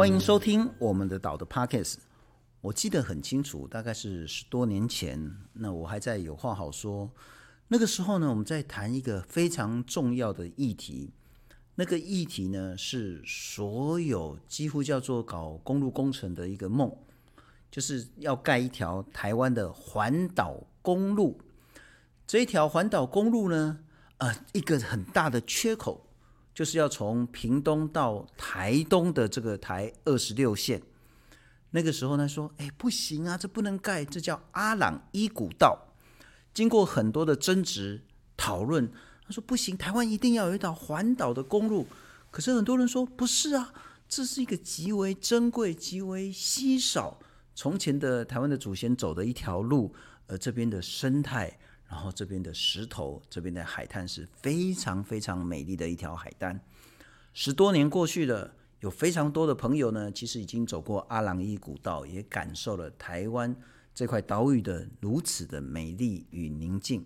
欢迎收听我们的岛的 Podcast。我记得很清楚，大概是十多年前，那我还在有话好说。那个时候呢，我们在谈一个非常重要的议题。那个议题呢，是所有几乎叫做搞公路工程的一个梦，就是要盖一条台湾的环岛公路。这一条环岛公路呢，呃，一个很大的缺口，就是要从屏东到台东的这个台二十六线。那个时候呢，说，哎，不行啊，这不能盖，这叫阿朗伊古道。经过很多的争执讨论，他说不行，台湾一定要有一条环岛的公路。可是很多人说不是啊，这是一个极为珍贵、极为稀少，从前的台湾的祖先走的一条路，而这边的生态，然后这边的石头，这边的海滩是非常非常美丽的一条海滩。十多年过去了。有非常多的朋友呢，其实已经走过阿朗伊古道，也感受了台湾这块岛屿的如此的美丽与宁静。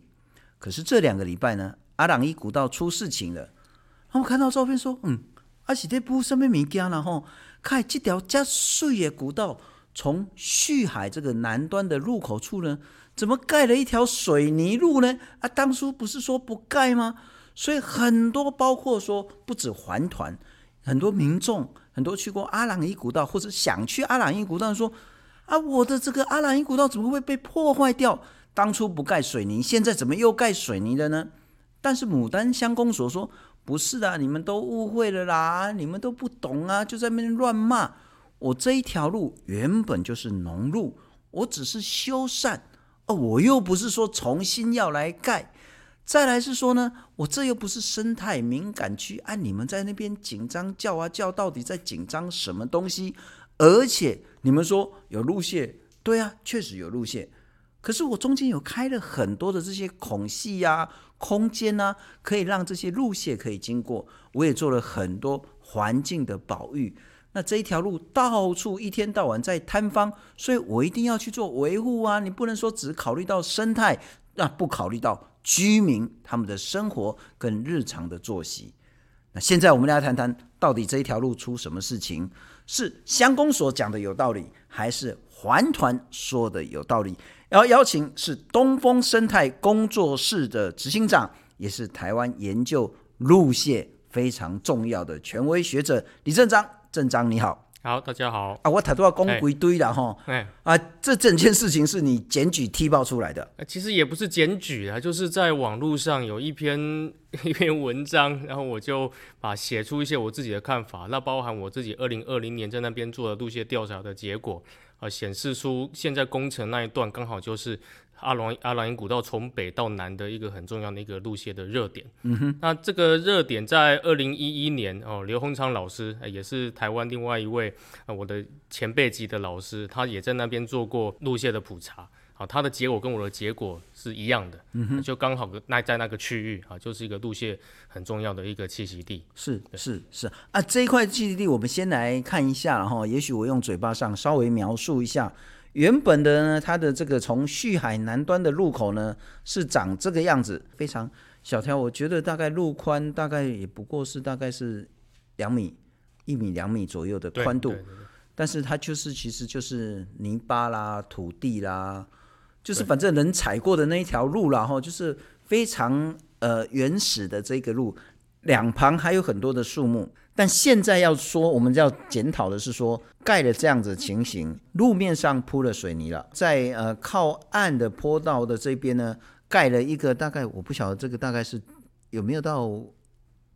可是这两个礼拜呢，阿朗伊古道出事情了。然后我看到照片说，嗯，阿喜在铺上面物件，然后看这条加水的古道，从旭海这个南端的入口处呢，怎么盖了一条水泥路呢？啊，当初不是说不盖吗？所以很多，包括说不止环团。很多民众，很多去过阿朗伊古道或者想去阿朗伊古道，说：“啊，我的这个阿朗伊古道怎么会被破坏掉？当初不盖水泥，现在怎么又盖水泥了呢？”但是牡丹乡公所说：“不是的，你们都误会了啦，你们都不懂啊，就在那边乱骂。我这一条路原本就是农路，我只是修缮，哦，我又不是说重新要来盖。”再来是说呢，我这又不是生态敏感区，啊，你们在那边紧张叫啊叫，到底在紧张什么东西？而且你们说有路线，对啊，确实有路线。可是我中间有开了很多的这些孔隙呀、空间啊，可以让这些路线可以经过。我也做了很多环境的保育。那这一条路到处一天到晚在坍方，所以我一定要去做维护啊。你不能说只考虑到生态，那不考虑到。居民他们的生活跟日常的作息，那现在我们来谈谈，到底这一条路出什么事情？是乡公所讲的有道理，还是环团说的有道理？要邀请是东风生态工作室的执行长，也是台湾研究路线非常重要的权威学者李正章。正章你好。好，大家好啊！我太多要讲归堆了哈。哎啊，这整件事情是你检举踢爆出来的？其实也不是检举啊，就是在网络上有一篇 一篇文章，然后我就把写出一些我自己的看法，那包含我自己二零二零年在那边做的路线调查的结果，啊，显示出现在工程那一段刚好就是。阿朗阿朗伊古道从北到南的一个很重要的一个路线的热点。嗯哼，那这个热点在二零一一年哦，刘洪昌老师也是台湾另外一位啊，我的前辈级的老师，他也在那边做过路线的普查。好，他的结果跟我的结果是一样的。嗯哼，就刚好那在那个区域啊，就是一个路线很重要的一个栖息地。是是是啊，这一块栖息地我们先来看一下，然后也许我用嘴巴上稍微描述一下。原本的呢，它的这个从旭海南端的入口呢，是长这个样子，非常小条。我觉得大概路宽大概也不过是大概是两米、一米、两米左右的宽度，但是它就是其实就是泥巴啦、土地啦，就是反正人踩过的那一条路啦，然后就是非常呃原始的这个路，两旁还有很多的树木。但现在要说，我们要检讨的是说，盖了这样子的情形，路面上铺了水泥了，在呃靠岸的坡道的这边呢，盖了一个大概我不晓得这个大概是有没有到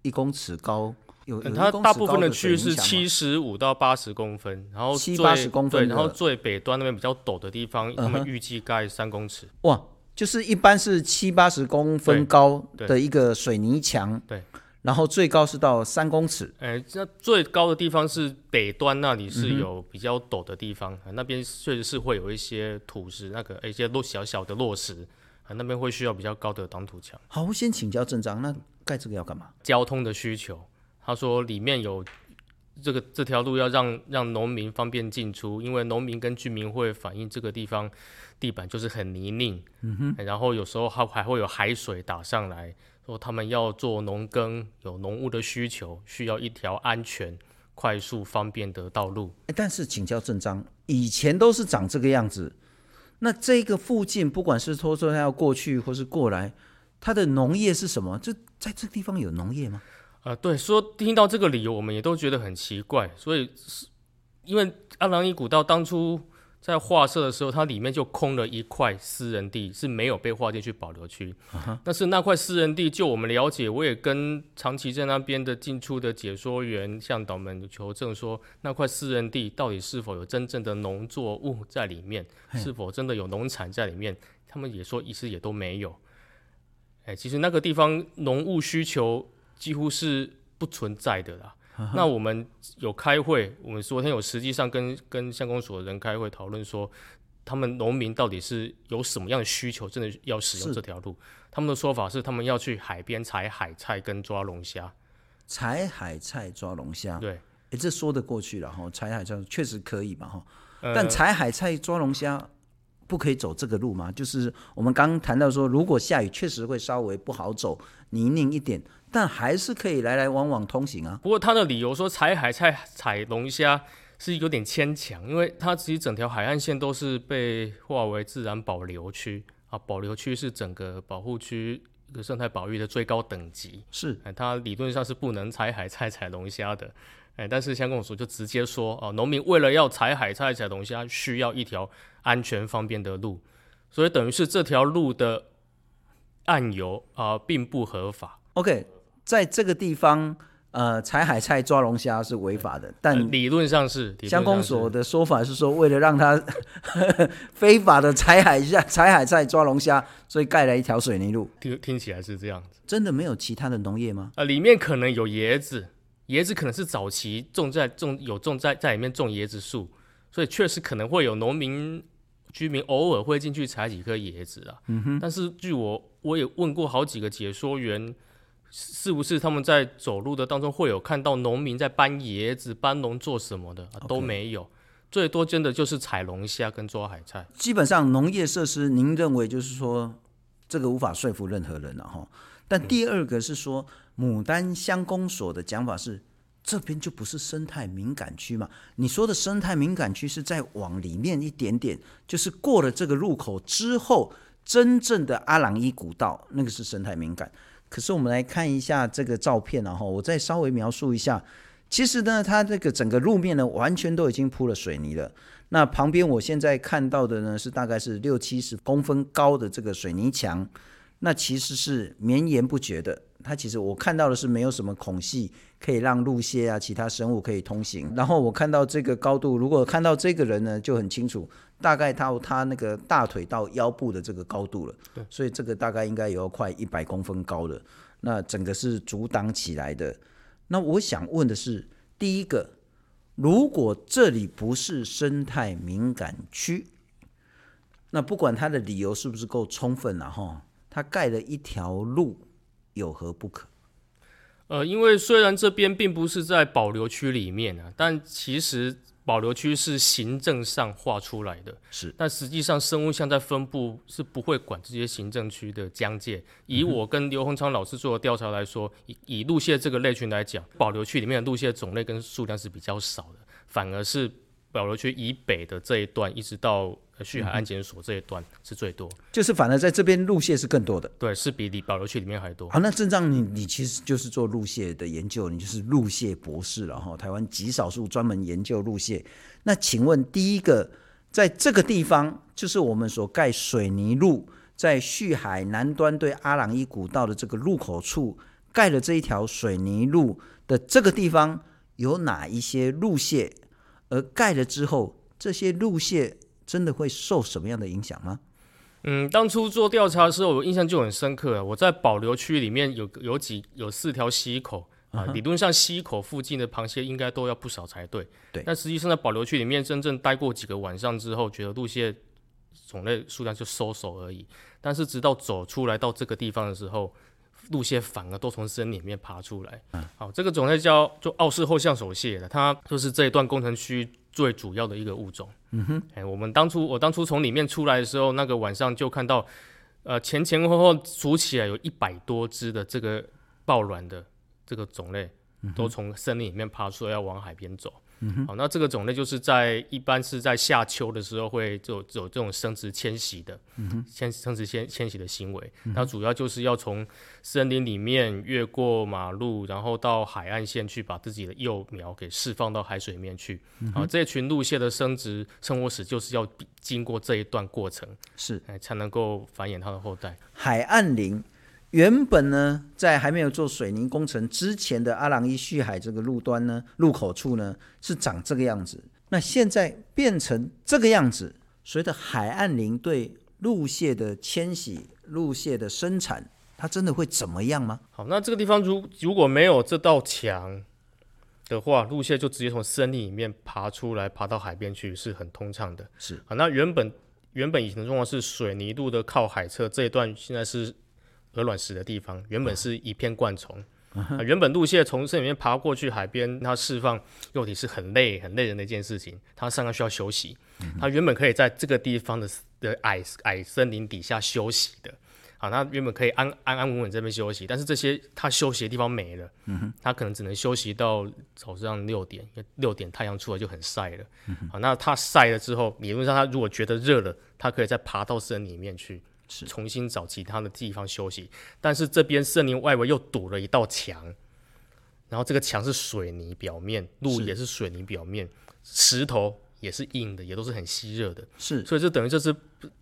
一公尺高，有，有它大部分的区域是七十五到八十公分，然后七八十公分，然后最北端那边比较陡的地方，他们预计盖三公尺。哇，就是一般是七八十公分高的一个水泥墙。对。对然后最高是到三公尺，哎，那最高的地方是北端那里是有比较陡的地方，嗯、那边确实是会有一些土石，那个一些落小小的落石，啊，那边会需要比较高的挡土墙。好，我先请教正章，那盖这个要干嘛？交通的需求，他说里面有这个这条路要让让农民方便进出，因为农民跟居民会反映这个地方地板就是很泥泞，嗯哼，然后有时候还还会有海水打上来。说他们要做农耕，有农务的需求，需要一条安全、快速方便的道路。但是请教正章，以前都是长这个样子，那这个附近不管是说说他要过去或是过来，它的农业是什么？就在这个地方有农业吗？呃，对，说听到这个理由，我们也都觉得很奇怪。所以是因为阿朗伊古道当初。在划设的时候，它里面就空了一块私人地，是没有被划进去保留区。Uh huh. 但是那块私人地，就我们了解，我也跟长崎在那边的进出的解说员向导们求证说，那块私人地到底是否有真正的农作物在里面.是否真的有农产在里面？他们也说，一直也都没有。哎，其实那个地方农务需求几乎是不存在的啦。那我们有开会，我们昨天有实际上跟跟乡公所的人开会讨论说，他们农民到底是有什么样的需求，真的要使用这条路？他们的说法是，他们要去海边采海菜跟抓龙虾。采海菜抓龙虾，对，哎，这说得过去了哈。采海菜确实可以嘛哈，但采海菜抓龙虾不可以走这个路吗？就是我们刚刚谈到说，如果下雨，确实会稍微不好走，泥泞一点。但还是可以来来往往通行啊。不过他的理由说采海菜、采龙虾是有点牵强，因为它其实整条海岸线都是被划为自然保留区啊，保留区是整个保护区一个生态保育的最高等级。是，哎，它理论上是不能采海菜、采龙虾的。哎，但是乡公所就直接说啊，农民为了要采海菜、采龙虾，需要一条安全方便的路，所以等于是这条路的案由啊，并不合法。OK。在这个地方，呃，采海菜抓龙虾是违法的，但理论上是。乡公所的说法是说，为了让他非法的采海下采海菜抓龙虾，所以盖了一条水泥路。听听起来是这样子。真的没有其他的农业吗？呃，里面可能有椰子，椰子可能是早期种在种有种在在里面种椰子树，所以确实可能会有农民居民偶尔会进去采几颗椰子啊。嗯哼。但是据我我也问过好几个解说员。是不是他们在走路的当中会有看到农民在搬椰子、搬农做什么的？啊，都没有.最多真的就是采龙虾跟抓海菜。基本上农业设施，您认为就是说这个无法说服任何人了哈。但第二个是说，牡丹乡公所的讲法是，这边就不是生态敏感区嘛？你说的生态敏感区是在往里面一点点，就是过了这个路口之后，真正的阿朗伊古道那个是生态敏感。可是我们来看一下这个照片，然后我再稍微描述一下。其实呢，它这个整个路面呢，完全都已经铺了水泥了。那旁边我现在看到的呢，是大概是六七十公分高的这个水泥墙，那其实是绵延不绝的。它其实我看到的是没有什么孔隙，可以让陆蟹啊、其他生物可以通行。然后我看到这个高度，如果看到这个人呢，就很清楚。大概到他那个大腿到腰部的这个高度了，对，所以这个大概应该有快一百公分高了，那整个是阻挡起来的。那我想问的是，第一个，如果这里不是生态敏感区，那不管他的理由是不是够充分了哈，他盖了一条路有何不可？呃，因为虽然这边并不是在保留区里面啊，但其实。保留区是行政上划出来的，是，但实际上生物相在分布是不会管这些行政区的疆界。以我跟刘洪昌老师做的调查来说，以以陆蟹这个类群来讲，保留区里面的陆蟹种类跟数量是比较少的，反而是保留区以北的这一段，一直到。旭海安检所这一段是最多，就是反而在这边路线是更多的，对，是比你保留区里面还多。好，那正章你你其实就是做路线的研究，你就是路线博士了哈。台湾极少数专门研究路线。那请问，第一个在这个地方，就是我们所盖水泥路，在旭海南端对阿朗伊古道的这个入口处盖了这一条水泥路的这个地方，有哪一些陆蟹？而盖了之后，这些陆蟹。真的会受什么样的影响吗？嗯，当初做调查的时候，我印象就很深刻。我在保留区里面有有几有四条溪口啊，理论上溪口附近的螃蟹应该都要不少才对。对，但实际上在保留区里面真正待过几个晚上之后，觉得陆蟹种类数量就收手而已。但是直到走出来到这个地方的时候，陆蟹反而都从森林里面爬出来。嗯，好，这个种类叫做奥氏后向手蟹的，它就是这一段工程区最主要的一个物种。嗯哼，哎，我们当初我当初从里面出来的时候，那个晚上就看到，呃，前前后后数起来有一百多只的这个抱卵的这个种类都从森林里面爬出来要往海边走。嗯、好，那这个种类就是在一般是在夏秋的时候会有有这种生殖迁徙的，嗯迁生殖迁迁徙的行为。它、嗯、主要就是要从森林里面越过马路，然后到海岸线去把自己的幼苗给释放到海水面去。嗯、啊，这群陆蟹的生殖生活史就是要经过这一段过程，是才能够繁衍它的后代。海岸林。原本呢，在还没有做水泥工程之前的阿朗伊旭海这个路端呢，入口处呢是长这个样子。那现在变成这个样子，随着海岸林对陆蟹的迁徙、陆蟹的生产，它真的会怎么样吗？好，那这个地方如如果没有这道墙的话，陆蟹就直接从森林里面爬出来，爬到海边去，是很通畅的。是啊，那原本原本以前的状况是水泥路的靠海侧这一段，现在是。鹅卵石的地方原本是一片灌丛，啊，原本陆蟹从这里面爬过去海边，它释放幼体是很累很累人的一件事情，它上岸需要休息，它原本可以在这个地方的的矮矮森林底下休息的，啊，它原本可以安安安稳稳这边休息，但是这些它休息的地方没了，它可能只能休息到早上六点，因为六点太阳出来就很晒了，啊，那它晒了之后，理论上它如果觉得热了，它可以再爬到森林里面去。是。重新找其他的地方休息，但是这边森林外围又堵了一道墙，然后这个墙是水泥表面，路也是水泥表面，石头也是硬的，也都是很吸热的。是，所以就等于这是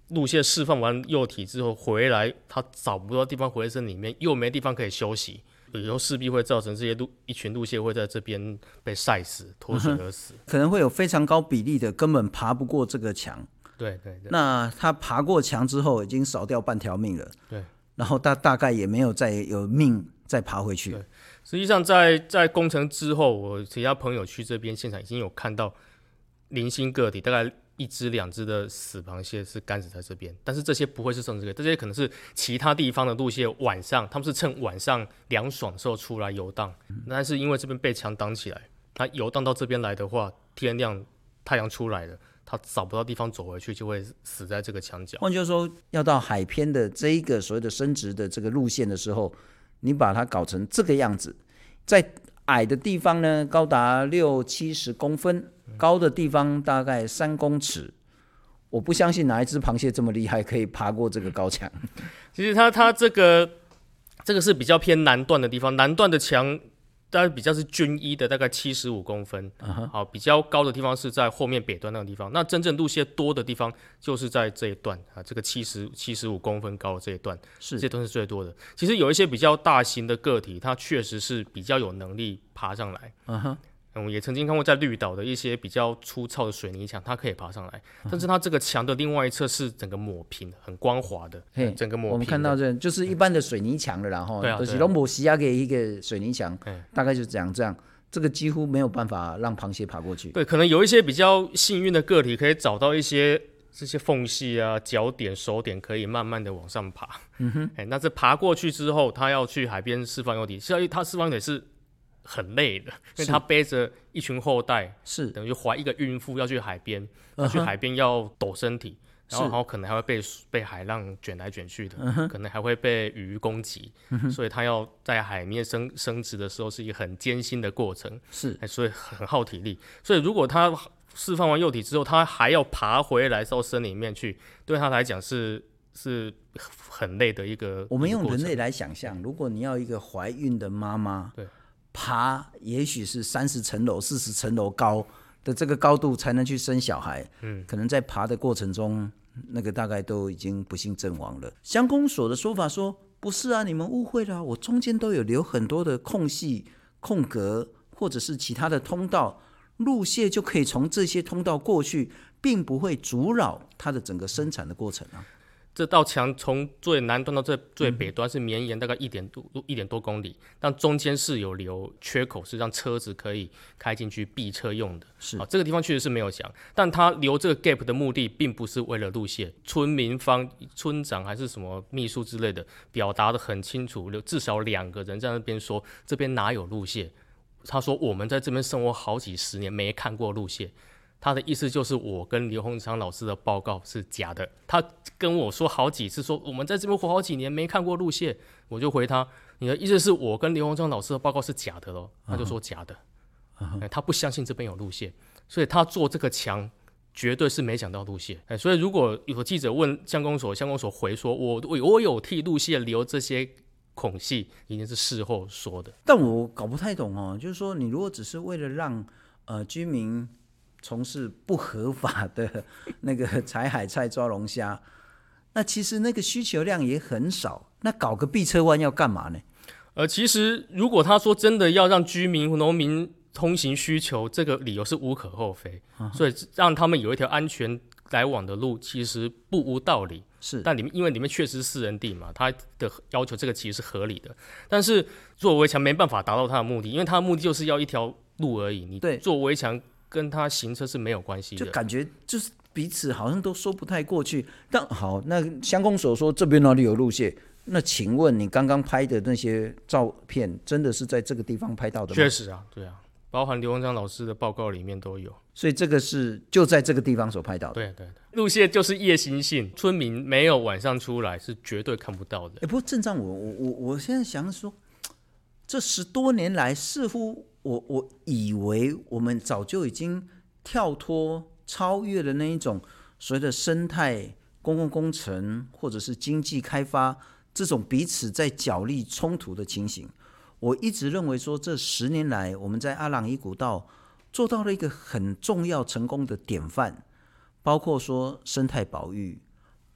路线释放完幼体之后回来，它找不到地方回来森林里面，又没地方可以休息，以后势必会造成这些路一群路蟹会在这边被晒死、脱水而死，可能会有非常高比例的根本爬不过这个墙。对对对，那他爬过墙之后，已经少掉半条命了。对，然后他大概也没有再有命再爬回去。对，实际上在在工程之后，我其他朋友去这边现场已经有看到零星个体，大概一只两只的死螃蟹是干死在这边。但是这些不会是生殖个，这些可能是其他地方的路蟹晚上，他们是趁晚上凉爽的时候出来游荡。嗯、但是因为这边被墙挡起来，它游荡到这边来的话，天亮太阳出来了。它找不到地方走回去，就会死在这个墙角。换句话说，要到海边的这一个所谓的升值的这个路线的时候，你把它搞成这个样子，在矮的地方呢，高达六七十公分；高的地方大概三公尺。我不相信哪一只螃蟹这么厉害，可以爬过这个高墙。其实它它这个这个是比较偏南段的地方，南段的墙。大概比较是均一的，大概七十五公分。Uh. 好，比较高的地方是在后面北端那个地方。那真正路线多的地方就是在这一段啊，这个七十七十五公分高的这一段，是这段是最多的。其实有一些比较大型的个体，它确实是比较有能力爬上来。嗯哼、uh。Huh. 嗯，也曾经看过在绿岛的一些比较粗糙的水泥墙，它可以爬上来，嗯、但是它这个墙的另外一侧是整个抹平，很光滑的，嘿整个抹平。我们看到这就是一般的水泥墙了，然后就是龙母西亚给一个水泥墙，嘿大概就是这样这样，这个几乎没有办法让螃蟹爬过去。对，可能有一些比较幸运的个体可以找到一些这些缝隙啊、脚点、手点，可以慢慢的往上爬。嗯哼，哎，那这爬过去之后，它要去海边释放幼体，所以它释放幼体是。很累的，因为他背着一群后代，是。等于怀一个孕妇要去海边，要去海边要抖身体，然后然后可能还会被被海浪卷来卷去的，可能还会被鱼攻击，所以他要在海面生生殖的时候是一个很艰辛的过程，是，所以很耗体力。所以如果他释放完幼体之后，他还要爬回来到森林里面去，对他来讲是是很累的一个。我们用人类来想象，如果你要一个怀孕的妈妈，对。爬也许是三十层楼、四十层楼高的这个高度才能去生小孩，嗯，可能在爬的过程中，那个大概都已经不幸阵亡了。乡公所的说法说，不是啊，你们误会了，我中间都有留很多的空隙、空格，或者是其他的通道，路线就可以从这些通道过去，并不会阻扰它的整个生产的过程啊。这道墙从最南端到最最北端是绵延大概一点多一点多公里，但中间是有留缺口，是让车子可以开进去避车用的。是啊，这个地方确实是没有墙，但他留这个 gap 的目的并不是为了路线。村民方村长还是什么秘书之类的表达的很清楚，留至少两个人在那边说这边哪有路线？他说我们在这边生活好几十年没看过陆蟹。他的意思就是我跟刘洪昌老师的报告是假的。他跟我说好几次说我们在这边活好几年没看过路线，我就回他，你的意思是我跟刘洪昌老师的报告是假的喽？他就说假的，哎，他不相信这边有路线，所以他做这个墙绝对是没想到路线。哎，所以如果有记者问乡公所，乡公所回说我我我有替路线留这些孔隙，一定是事后说的。但我搞不太懂哦，就是说你如果只是为了让呃居民。从事不合法的 那个采海菜、抓龙虾，那其实那个需求量也很少。那搞个避车弯要干嘛呢？呃，其实如果他说真的要让居民、农民通行需求，这个理由是无可厚非。啊、所以让他们有一条安全来往的路，其实不无道理。是，但里面因为里面确实是私人地嘛，他的要求这个其实是合理的。但是做围墙没办法达到他的目的，因为他的目的就是要一条路而已。你对做围墙。跟他行车是没有关系的，就感觉就是彼此好像都说不太过去。但好，那相公所说这边哪里有路线？那请问你刚刚拍的那些照片，真的是在这个地方拍到的吗？确实啊，对啊，包含刘文章老师的报告里面都有。所以这个是就在这个地方所拍到的。对对对，路线就是夜行性，村民没有晚上出来是绝对看不到的。哎，不过镇长，我我我我现在想说，这十多年来似乎。我我以为我们早就已经跳脱、超越了那一种所谓的生态、公共工程或者是经济开发这种彼此在角力冲突的情形。我一直认为说，这十年来我们在阿朗伊古道做到了一个很重要、成功的典范，包括说生态保育，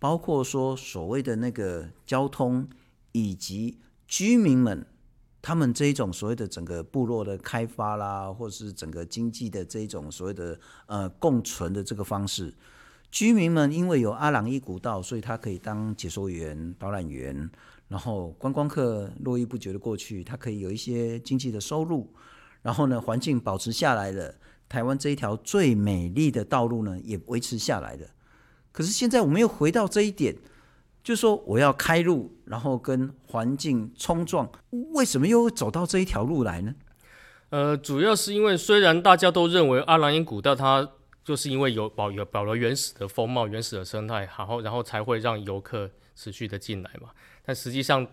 包括说所谓的那个交通，以及居民们。他们这一种所谓的整个部落的开发啦，或是整个经济的这一种所谓的呃共存的这个方式，居民们因为有阿朗壹古道，所以他可以当解说员、导览员，然后观光客络绎不绝的过去，他可以有一些经济的收入，然后呢，环境保持下来了，台湾这一条最美丽的道路呢也维持下来了。可是现在我们又回到这一点。就说我要开路，然后跟环境冲撞，为什么又走到这一条路来呢？呃，主要是因为虽然大家都认为阿朗壹古道它就是因为有保有保留原始的风貌、原始的生态，然后然后才会让游客持续的进来嘛。但实际上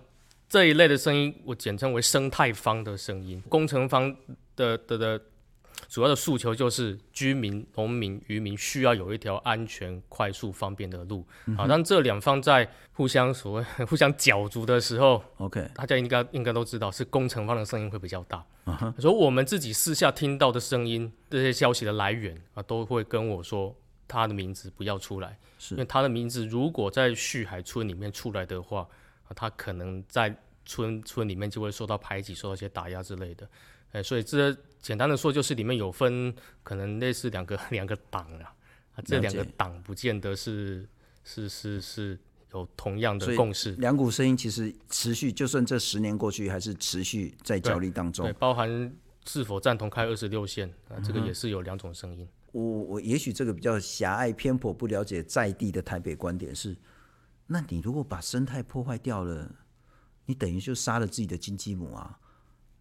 这一类的声音，我简称为生态方的声音，工程方的的的。主要的诉求就是居民、农民、渔民需要有一条安全、快速、方便的路。好、嗯哼，当这两方在互相所谓 互相角逐的时候，OK，大家应该应该都知道，是工程方的声音会比较大。所以、uh. 我们自己私下听到的声音，这些消息的来源啊，都会跟我说，他的名字不要出来，是因为他的名字如果在旭海村里面出来的话，啊，他可能在村村里面就会受到排挤、受到一些打压之类的。哎，所以这简单的说，就是里面有分可能类似两个 两个党啊，啊，这两个党不见得是是是是有同样的共识。两股声音其实持续，就算这十年过去，还是持续在角力当中。对，对，包含是否赞同开二十六线啊，这个也是有两种声音。嗯、我我也许这个比较狭隘偏颇，不了解在地的台北观点是，那你如果把生态破坏掉了，你等于就杀了自己的金鸡母啊。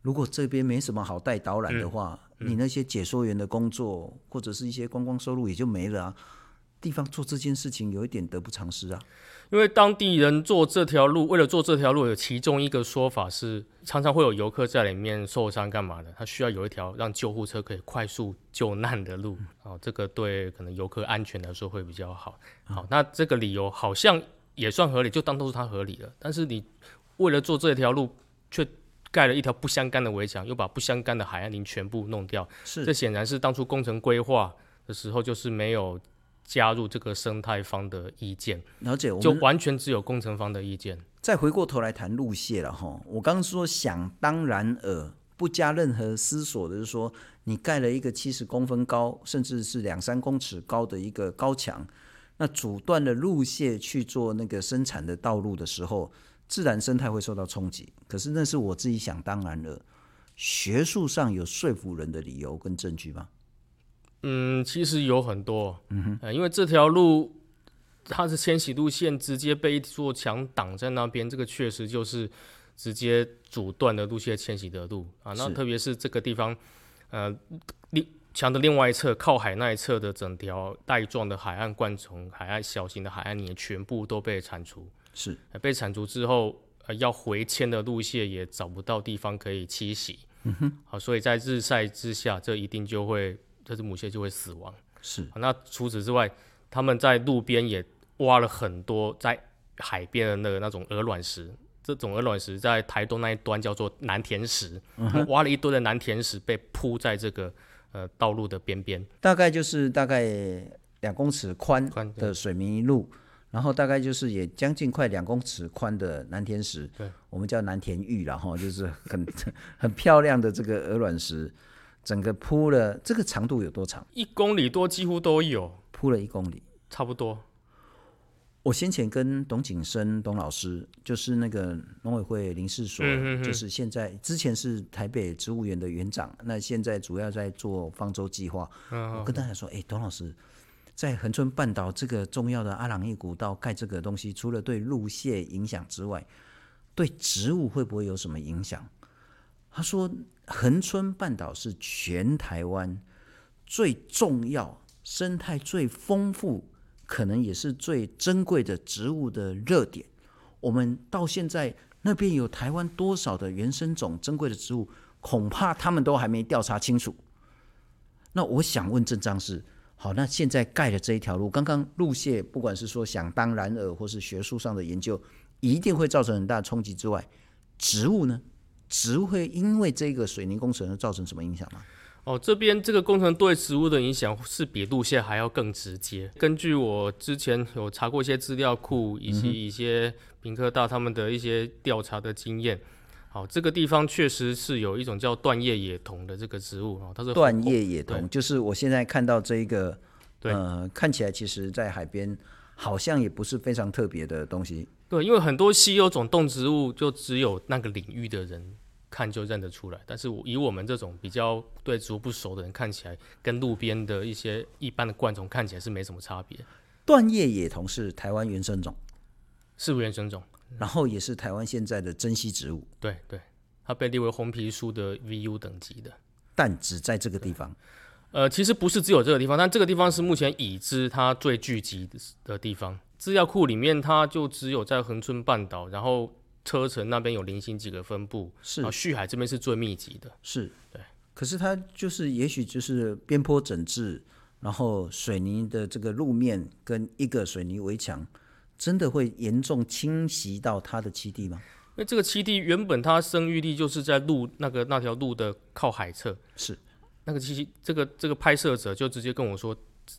如果这边没什么好带导览的话，嗯嗯、你那些解说员的工作或者是一些观光收入也就没了啊。地方做这件事情有一点得不偿失啊。因为当地人做这条路，为了做这条路，有其中一个说法是，常常会有游客在里面受伤干嘛的，他需要有一条让救护车可以快速救难的路。嗯、哦，这个对可能游客安全来说会比较好。好，嗯、那这个理由好像也算合理，就当都是他合理了。但是你为了做这条路，却盖了一条不相干的围墙，又把不相干的海岸林全部弄掉，是这显然是当初工程规划的时候就是没有加入这个生态方的意见，了解，就完全只有工程方的意见。再回过头来谈路线了哈，我刚刚说想当然尔，不加任何思索的，就是说你盖了一个七十公分高，甚至是两三公尺高的一个高墙，那阻断了路线去做那个生产的道路的时候。自然生态会受到冲击，可是那是我自己想当然了。学术上有说服人的理由跟证据吗？嗯，其实有很多。嗯哼，呃，因为这条路它是迁徙路线，直接被一座墙挡在那边，这个确实就是直接阻断了路线迁徙的路啊。那特别是这个地方，呃，另墙的另外一侧靠海那一侧的整条带状的海岸灌丛、海岸小型的海岸也全部都被铲除。是被铲除之后，呃，要回迁的路线也找不到地方可以栖息。嗯哼，好，所以在日晒之下，这一定就会这只母蟹就会死亡。是，那除此之外，他们在路边也挖了很多在海边的那个那种鹅卵石。这种鹅卵石在台东那一端叫做南田石，嗯、挖了一堆的南田石被铺在这个呃道路的边边，大概就是大概两公尺宽的水泥路，然后大概就是也将近快两公尺宽的南田石，对，我们叫南田玉，然后就是很 很漂亮的这个鹅卵石，整个铺了这个长度有多长？一公里多，几乎都有，铺了一公里，差不多。我先前跟董景生董老师，就是那个农委会林试所，嗯、哼哼就是现在之前是台北植物园的园长，那现在主要在做方舟计划。嗯、我跟大家说，哎、欸，董老师，在恒春半岛这个重要的阿朗壹古道盖这个东西，除了对路蟹影响之外，对植物会不会有什么影响？他说，恒春半岛是全台湾最重要、生态最丰富。可能也是最珍贵的植物的热点。我们到现在那边有台湾多少的原生种珍贵的植物，恐怕他们都还没调查清楚。那我想问郑章是，好，那现在盖的这一条路，刚刚路线不管是说想当然尔，或是学术上的研究，一定会造成很大冲击之外，植物呢？植物会因为这个水泥工程而造成什么影响吗？哦，这边这个工程对植物的影响是比路线还要更直接。根据我之前有查过一些资料库，以及一些屏科大他们的一些调查的经验，好、哦，这个地方确实是有一种叫断叶野桐的这个植物哦，它是断叶野桐，就是我现在看到这一个，对呃，看起来其实在海边好像也不是非常特别的东西。对，因为很多稀有种动植物就只有那个领域的人。看就认得出来，但是以我们这种比较对植物不熟的人看起来，跟路边的一些一般的灌丛看起来是没什么差别。断叶野桐是台湾原生种，是原生种，然后也是台湾现在的珍稀植物。对对，它被列为红皮书的 VU 等级的，但只在这个地方。呃，其实不是只有这个地方，但这个地方是目前已知它最聚集的地方。资料库里面，它就只有在恒春半岛，然后。车城那边有零星几个分布，是啊，旭海这边是最密集的，是对。可是它就是，也许就是边坡整治，然后水泥的这个路面跟一个水泥围墙，真的会严重侵袭到它的栖地吗？因为这个栖地原本它生育地就是在路那个那条路的靠海侧，是那个栖这个这个拍摄者就直接跟我说，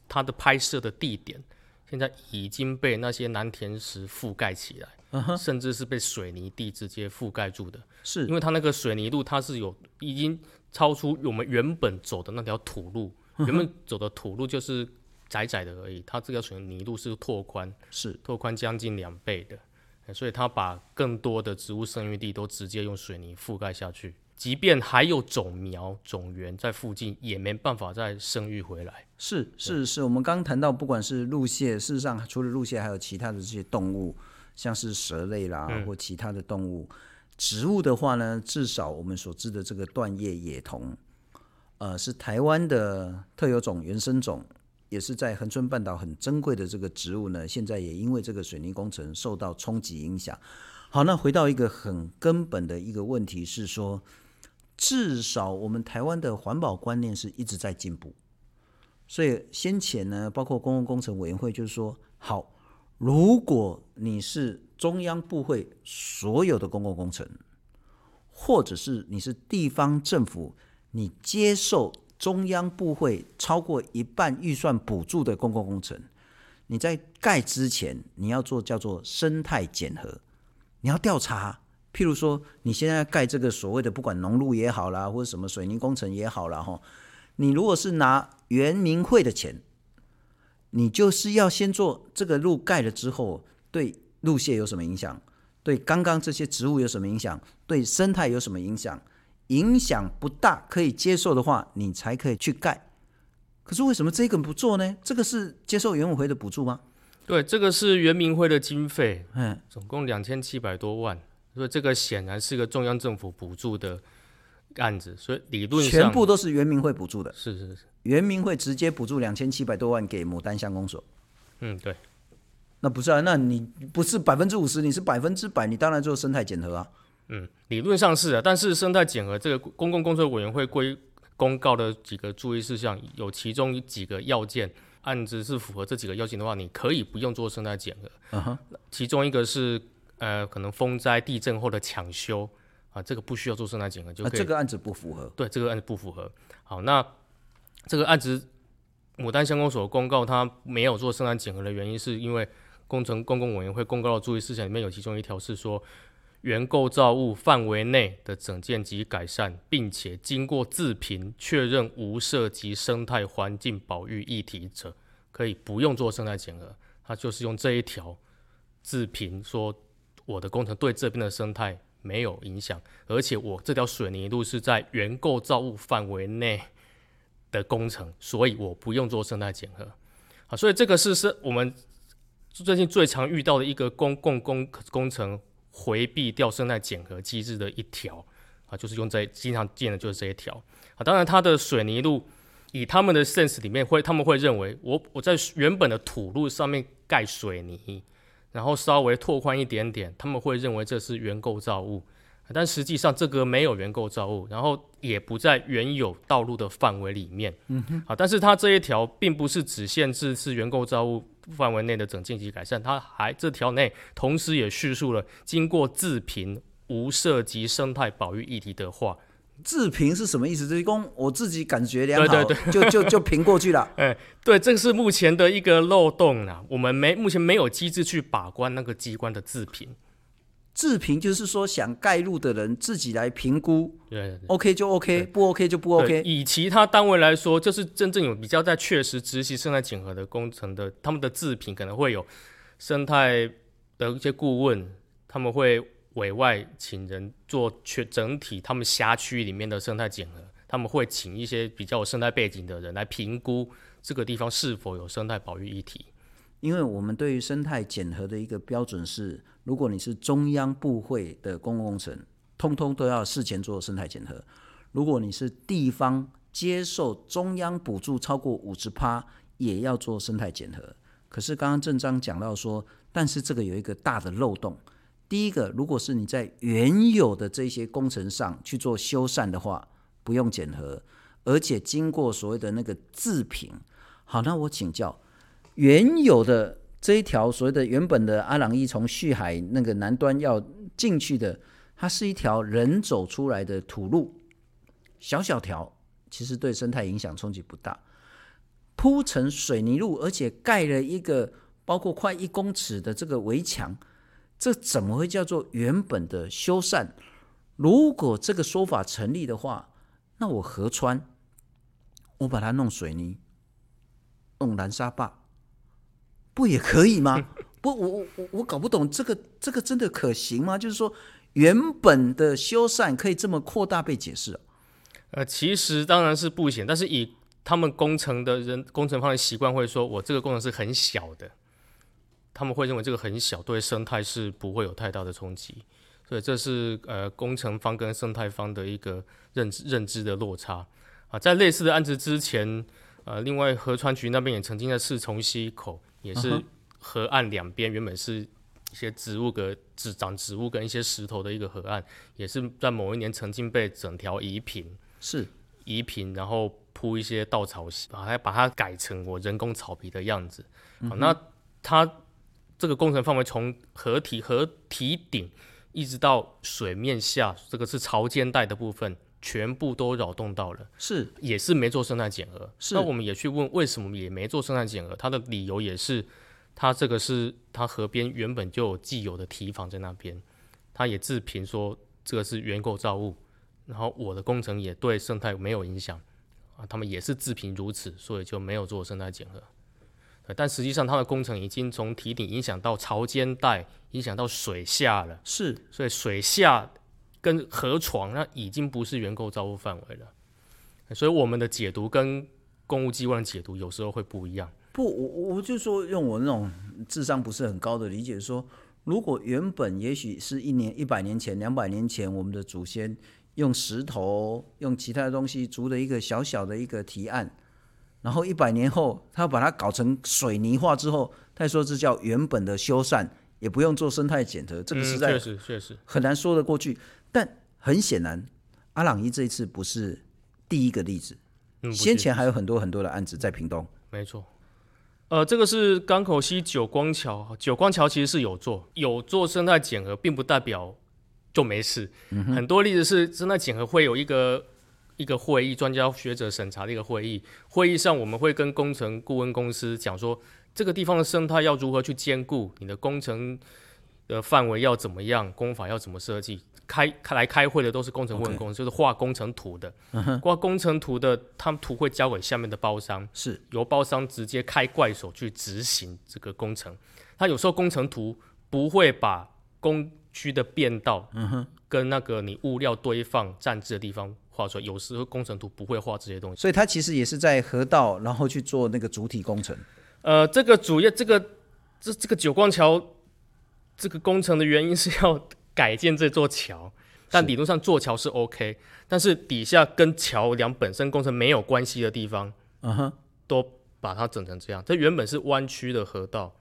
他的拍摄的地点现在已经被那些蓝田石覆盖起来。Uh huh. 甚至是被水泥地直接覆盖住的，是因为它那个水泥路它是有已经超出我们原本走的那条土路，uh huh. 原本走的土路就是窄窄的而已，它这个水泥路是拓宽，是拓宽将近两倍的，所以它把更多的植物生育地都直接用水泥覆盖下去，即便还有种苗种源在附近，也没办法再生育回来。是是是，我们刚刚谈到，不管是陆蟹，事实上除了陆蟹，还有其他的这些动物。像是蛇类啦，或其他的动物，嗯、植物的话呢，至少我们所知的这个断叶野桐，呃，是台湾的特有种、原生种，也是在恒春半岛很珍贵的这个植物呢。现在也因为这个水泥工程受到冲击影响。好，那回到一个很根本的一个问题是说，至少我们台湾的环保观念是一直在进步。所以先前呢，包括公共工程委员会就是说，好。如果你是中央部会所有的公共工程，或者是你是地方政府，你接受中央部会超过一半预算补助的公共工程，你在盖之前你要做叫做生态检核，你要调查，譬如说你现在盖这个所谓的不管农路也好啦，或者什么水泥工程也好啦，哈，你如果是拿原民会的钱。你就是要先做这个路盖了之后，对路线有什么影响？对刚刚这些植物有什么影响？对生态有什么影响？影响不大，可以接受的话，你才可以去盖。可是为什么这个不做呢？这个是接受原委会的补助吗？对，这个是原民会的经费，嗯，总共两千七百多万。所以这个显然是个中央政府补助的案子，所以理论上全部都是原民会补助的。是是是，原民会直接补助两千七百多万给牡丹乡公所。嗯，对。那不是啊？那你不是百分之五十，你是百分之百，你当然做生态检核啊。嗯，理论上是啊，但是生态检核这个公共工作委员会规公告的几个注意事项，有其中几个要件，案子是符合这几个要件的话，你可以不用做生态检核。嗯哼，其中一个是呃，可能风灾地震后的抢修啊，这个不需要做生态检核就可以。啊，这个案子不符合。对，这个案子不符合。好，那这个案子牡丹乡公所公告它没有做生态检核的原因，是因为。工程公共委员会公告的注意事项里面有其中一条是说，原构造物范围内的整建及改善，并且经过自评确认无涉及生态环境保育议题者，可以不用做生态检核。他就是用这一条自评说，我的工程对这边的生态没有影响，而且我这条水泥路是在原构造物范围内的工程，所以我不用做生态检核。好，所以这个是是我们。最近最常遇到的一个公共工工程回避掉生态检核机制的一条啊，就是用在经常见的就是这一条啊。当然，它的水泥路以他们的 sense 里面会，他们会认为我我在原本的土路上面盖水泥，然后稍微拓宽一点点，他们会认为这是原构造物。但实际上这个没有原构造物，然后也不在原有道路的范围里面。嗯哼。好，但是它这一条并不是只限制是原构造物范围内的整建及改善，它还这条内同时也叙述了经过自评无涉及生态保育议题的话。自评是什么意思？就是说我自己感觉良好，对对对，就就就评过去了。哎，对，这是目前的一个漏洞啊，我们没目前没有机制去把关那个机关的自评。自评就是说，想盖路的人自己来评估，对，对，对，OK 就 OK，不 OK 就不 OK。以其他单位来说，就是真正有比较在确实执行生态整合的工程的，他们的自评可能会有生态的一些顾问，他们会委外请人做全整体他们辖区里面的生态整合，他们会请一些比较有生态背景的人来评估这个地方是否有生态保育议题。因为我们对于生态检核的一个标准是，如果你是中央部会的公共工程，通通都要事前做生态检核；如果你是地方接受中央补助超过五十趴，也要做生态检核。可是刚刚正章讲到说，但是这个有一个大的漏洞。第一个，如果是你在原有的这些工程上去做修缮的话，不用检核，而且经过所谓的那个自评。好，那我请教。原有的这一条所谓的原本的阿朗伊从旭海那个南端要进去的，它是一条人走出来的土路，小小条，其实对生态影响冲击不大。铺成水泥路，而且盖了一个包括快一公尺的这个围墙，这怎么会叫做原本的修缮？如果这个说法成立的话，那我河川，我把它弄水泥，弄拦沙坝。不也可以吗？不，我我我我搞不懂这个这个真的可行吗？就是说，原本的修缮可以这么扩大被解释？呃，其实当然是不行，但是以他们工程的人工程方的习惯会说，我这个工程是很小的，他们会认为这个很小，对生态是不会有太大的冲击，所以这是呃工程方跟生态方的一个认知认知的落差啊。在类似的案子之前，呃，另外河川局那边也曾经在四重溪口。也是河岸两边原本是一些植物跟只长植物跟一些石头的一个河岸，也是在某一年曾经被整条移平，是。移平，然后铺一些稻草席，把它把它改成我人工草皮的样子。嗯、那它这个工程范围从河体河体顶一直到水面下，这个是潮间带的部分，全部都扰动到了，是也是没做生态检核。是，那我们也去问为什么也没做生态检核，他的理由也是，他这个是他河边原本就有既有的堤防在那边，他也自评说这个是原构造物，然后我的工程也对生态没有影响啊，他们也是自评如此，所以就没有做生态检核。但实际上，他的工程已经从堤顶影响到潮间带，影响到水下了。是，所以水下。跟河床那已经不是原构造物范围了，所以我们的解读跟公务机关的解读有时候会不一样。不，我我就说用我那种智商不是很高的理解说，如果原本也许是一年、一百年前、两百年前，我们的祖先用石头、用其他的东西筑的一个小小的一个提案，然后一百年后，他把它搞成水泥化之后，他说这叫原本的修缮，也不用做生态检测，这个实在确实确实很难说得过去。但很显然，阿朗伊这一次不是第一个例子，嗯、先前还有很多很多的案子在屏东。没错，呃，这个是港口西九光桥，九光桥其实是有做有做生态检核，并不代表。就没事，嗯、很多例子是生态检核会有一个一个会议，专家学者审查的一个会议。会议上我们会跟工程顾问公司讲说，这个地方的生态要如何去兼顾，你的工程的范围要怎么样，工法要怎么设计。开开来开会的都是工程顾问公司，okay. 就是画工程图的。画、嗯、工程图的，他们图会交给下面的包商，是由包商直接开怪手去执行这个工程。他有时候工程图不会把工区的变道，嗯哼，跟那个你物料堆放站置的地方画出来，有时候工程图不会画这些东西，所以他其实也是在河道，然后去做那个主体工程。呃，这个主要这个这这个九光桥这个工程的原因是要改建这座桥，但理论上做桥是 OK，但是底下跟桥梁本身工程没有关系的地方，嗯哼，都把它整成这样。这原本是弯曲的河道。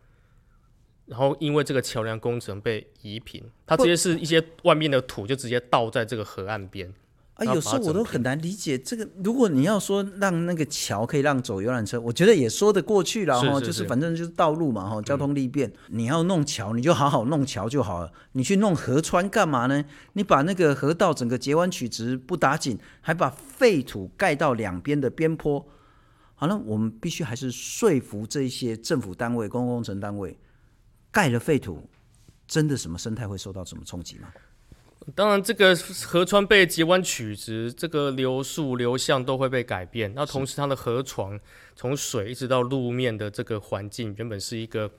然后因为这个桥梁工程被移平，它直接是一些外面的土就直接倒在这个河岸边。啊，有时候我都很难理解这个。如果你要说让那个桥可以让走游览车，我觉得也说得过去了哈。就是反正就是道路嘛哈，交通利便。嗯。你要弄桥，你就好好弄桥就好了。你去弄河川干嘛呢？你把那个河道整个截弯曲直不打紧，还把废土盖到两边的边坡。好了，我们必须还是说服这些政府单位、公共工程单位。盖了废土，真的什么生态会受到什么冲击吗？当然，这个河川被截弯曲直，这个流速流向都会被改变。那同时，它的河床从水一直到路面的这个环境，原本是一个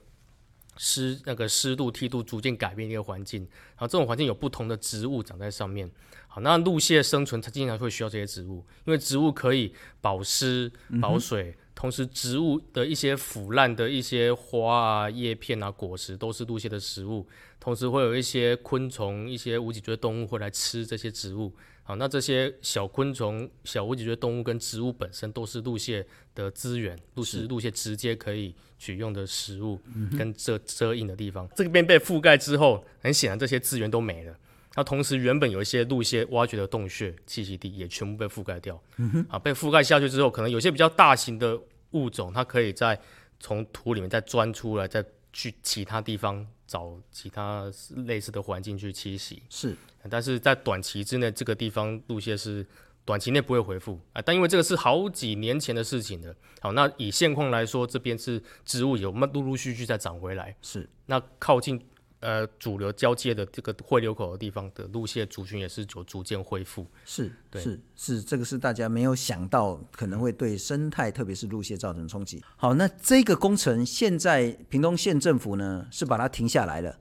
湿那个湿度梯度逐渐改变的一个环境。然后这种环境有不同的植物长在上面。好，那陆蟹生存，它经常会需要这些植物，因为植物可以保湿、保水。嗯同时，植物的一些腐烂的一些花啊、叶片啊、果实都是陆蟹的食物。同时，会有一些昆虫、一些无脊椎动物会来吃这些植物。好，那这些小昆虫、小无脊椎动物跟植物本身都是陆蟹的资源，都是陆蟹直接可以取用的食物跟遮遮荫的地方。这边被覆盖之后，很显然这些资源都没了。那同时，原本有一些陆蟹挖掘的洞穴栖息地也全部被覆盖掉。嗯，啊，被覆盖下去之后，可能有些比较大型的物种，它可以在从土里面再钻出来，再去其他地方找其他类似的环境去栖息。是，但是在短期之内，这个地方路线是短期内不会回复啊。但因为这个是好几年前的事情了。好，那以现况来说，这边是植物有陆陆续续在长回来。是，那靠近。呃，主流交界的这个汇流口的地方的路线族群也是有逐渐恢复，是，对，是是，这个是大家没有想到可能会对生态，特别是路线造成冲击。好，那这个工程现在屏东县政府呢是把它停下来了，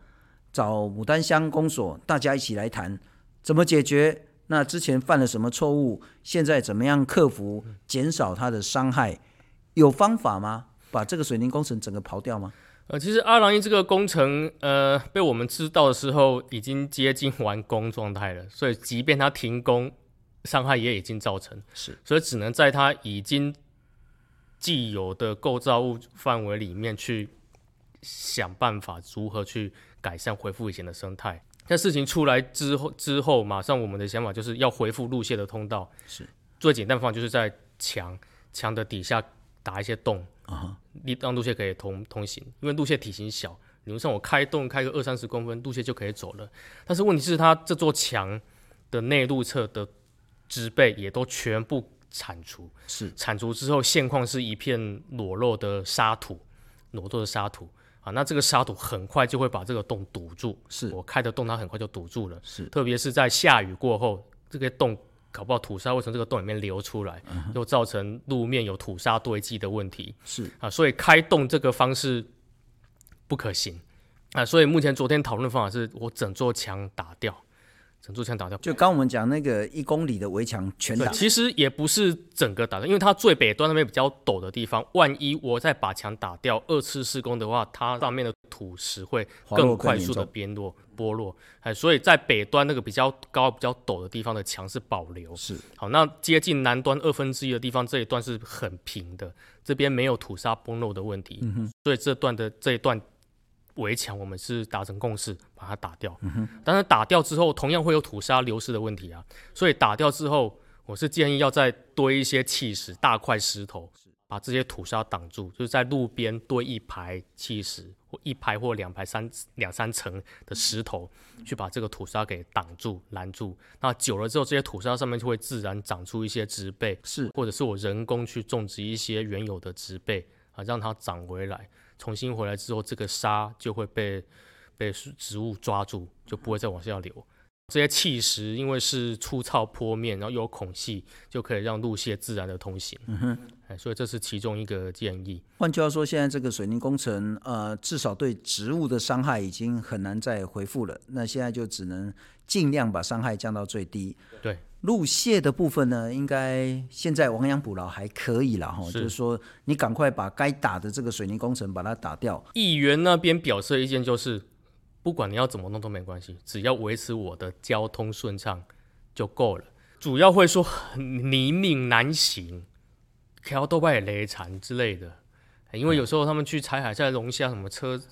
找牡丹乡公所大家一起来谈怎么解决。那之前犯了什么错误？现在怎么样克服，减少它的伤害？有方法吗？把这个水泥工程整个刨掉吗？呃，其实阿朗壹这个工程，呃，被我们知道的时候已经接近完工状态了，所以即便它停工，伤害也已经造成，是，所以只能在它已经既有的构造物范围里面去想办法如何去改善、恢复以前的生态。但事情出来之后，之后马上我们的想法就是要恢复路线的通道，是，最简单的方法就是在墙墙的底下打一些洞。啊，你让路蟹可以通通行，因为路蟹体型小，理论上我开洞开个二三十公分，路蟹就可以走了。但是问题是，它这座墙的内陆侧的植被也都全部铲除，是。铲除之后，现况是一片裸露的沙土，裸露的沙土。啊，那这个沙土很快就会把这个洞堵住，是。我开的洞，它很快就堵住了，是。特别是在下雨过后，这个洞。搞不好土沙会从这个洞里面流出来，又造成路面有土沙堆积的问题。是啊，所以开洞这个方式不可行啊。所以目前昨天讨论的方法是我整座墙打掉，整座墙打掉。就刚我们讲那个一公里的围墙全打。其实也不是整个打掉，因为它最北端那边比较陡的地方，万一我再把墙打掉，二次施工的话，它上面的土石会更快速的变弱。剥落，哎，所以在北端那个比较高、比较陡的地方的墙是保留。是，好，那接近南端二分之一的地方这一段是很平的，这边没有土沙崩漏的问题，嗯哼，所以这段的这一段围墙我们是达成共识把它打掉。嗯哼，但是打掉之后同样会有土沙流失的问题啊，所以打掉之后，我是建议要再堆一些砌石，大块石头。把这些土沙挡住，就是在路边堆一排砌石，或一排或两排三两三层的石头，去把这个土沙给挡住拦住。那久了之后，这些土沙上面就会自然长出一些植被，是，或者是我人工去种植一些原有的植被啊，让它长回来，重新回来之后，这个沙就会被被植物抓住，就不会再往下流。这些砌石因为是粗糙坡面，然后又有孔隙，就可以让路线自然的通行。嗯哼，哎，所以这是其中一个建议。换句话说，现在这个水泥工程，呃，至少对植物的伤害已经很难再恢复了。那现在就只能尽量把伤害降到最低。对，路线的部分呢，应该现在亡羊补牢还可以了哈。就是说，你赶快把该打的这个水泥工程把它打掉。议员那边表示的意见就是。不管你要怎么弄都没关系，只要维持我的交通顺畅就够了。主要会说泥泞难行，桥都被雷残之类的。因为有时候他们去采海在龙虾什么车，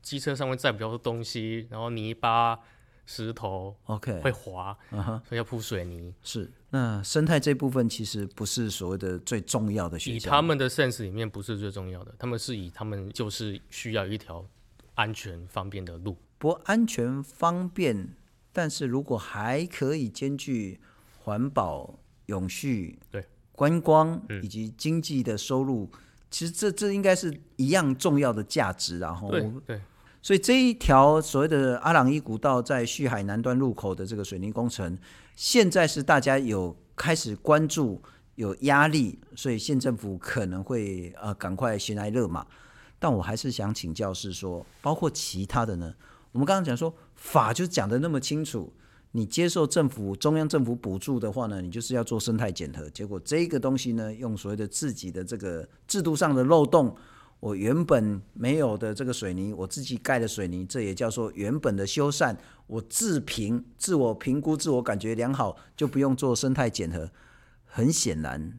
机车上面载比较多东西，然后泥巴、石头，OK 会滑，uh huh. 所以要铺水泥。是，那生态这部分其实不是所谓的最重要的选项。以他们的 sense 里面不是最重要的，他们是以他们就是需要一条。安全方便的路，不过安全方便，但是如果还可以兼具环保、永续、对观光以及经济的收入，嗯、其实这这应该是一样重要的价值。然后，对对，所以这一条所谓的阿朗伊古道在旭海南端入口的这个水泥工程，现在是大家有开始关注、有压力，所以县政府可能会呃赶快寻来热马。但我还是想请教，是说包括其他的呢？我们刚刚讲说法就讲得那么清楚，你接受政府中央政府补助的话呢，你就是要做生态检核。结果这个东西呢，用所谓的自己的这个制度上的漏洞，我原本没有的这个水泥，我自己盖的水泥，这也叫做原本的修缮。我自评、自我评估、自我感觉良好，就不用做生态检核。很显然，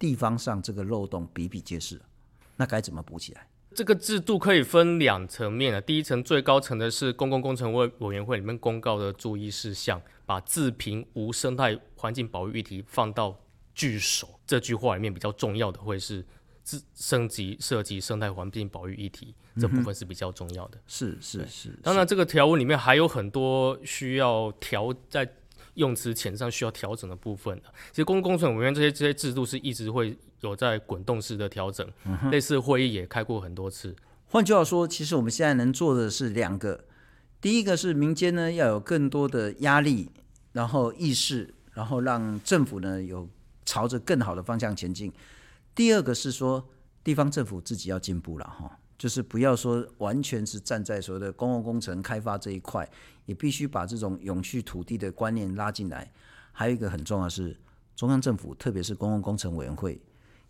地方上这个漏洞比比皆是，那该怎么补起来？这个制度可以分两层面啊，第一层最高层的是公共工程委委员会里面公告的注意事项，把自评无生态环境保育议题放到句首。这句话里面比较重要的会是自升级涉及生态环境保育议题，这部分是比较重要的。是是是。当然，这个条文里面还有很多需要调在。用词遣上需要调整的部分的，其实公共工程委员这些这些制度是一直会有在滚动式的调整，嗯、类似会议也开过很多次。换句话说，其实我们现在能做的是两个，第一个是民间呢要有更多的压力，然后意识，然后让政府呢有朝着更好的方向前进。第二个是说地方政府自己要进步了哈。就是不要说完全是站在所谓的公共工程开发这一块，也必须把这种永续土地的观念拉进来。还有一个很重要的是中央政府，特别是公共工程委员会，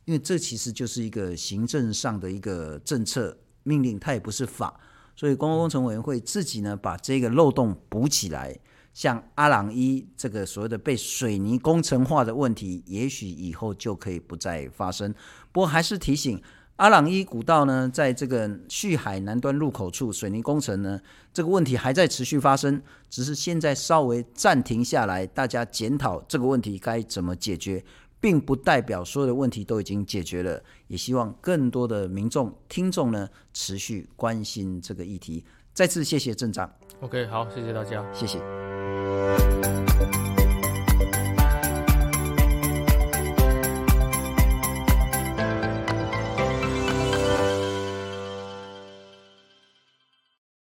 因为这其实就是一个行政上的一个政策命令，它也不是法，所以公共工程委员会自己呢把这个漏洞补起来，像阿朗壹这个所谓的被水泥工程化的问题，也许以后就可以不再发生。不过还是提醒。阿朗壹古道呢，在这个旭海南端入口处水泥工程呢，这个问题还在持续发生，只是现在稍微暂停下来，大家检讨这个问题该怎么解决，并不代表所有的问题都已经解决了。也希望更多的民众、听众呢，持续关心这个议题。再次谢谢镇长。OK，好，谢谢大家，谢谢。